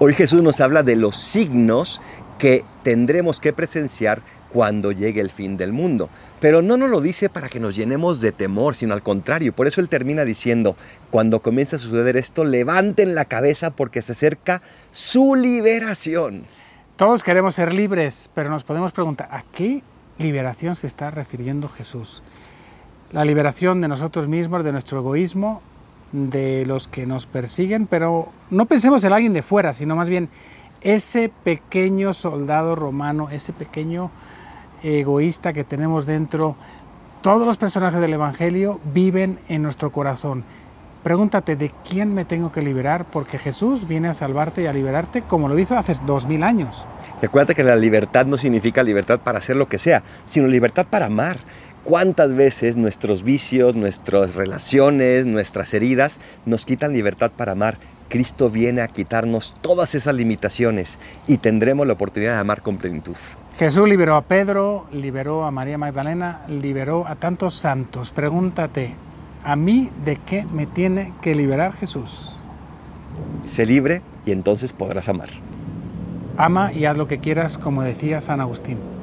Hoy Jesús nos habla de los signos que tendremos que presenciar cuando llegue el fin del mundo. Pero no nos lo dice para que nos llenemos de temor, sino al contrario. Por eso Él termina diciendo, cuando comienza a suceder esto, levanten la cabeza porque se acerca su liberación. Todos queremos ser libres, pero nos podemos preguntar, ¿a qué liberación se está refiriendo Jesús? La liberación de nosotros mismos, de nuestro egoísmo, de los que nos persiguen, pero no pensemos en alguien de fuera, sino más bien ese pequeño soldado romano, ese pequeño egoísta que tenemos dentro, todos los personajes del Evangelio viven en nuestro corazón. Pregúntate de quién me tengo que liberar, porque Jesús viene a salvarte y a liberarte como lo hizo hace dos mil años. Recuerda que la libertad no significa libertad para hacer lo que sea, sino libertad para amar. ¿Cuántas veces nuestros vicios, nuestras relaciones, nuestras heridas nos quitan libertad para amar? Cristo viene a quitarnos todas esas limitaciones y tendremos la oportunidad de amar con plenitud. Jesús liberó a Pedro, liberó a María Magdalena, liberó a tantos santos. Pregúntate, ¿a mí de qué me tiene que liberar Jesús? Sé libre y entonces podrás amar. Ama y haz lo que quieras, como decía San Agustín.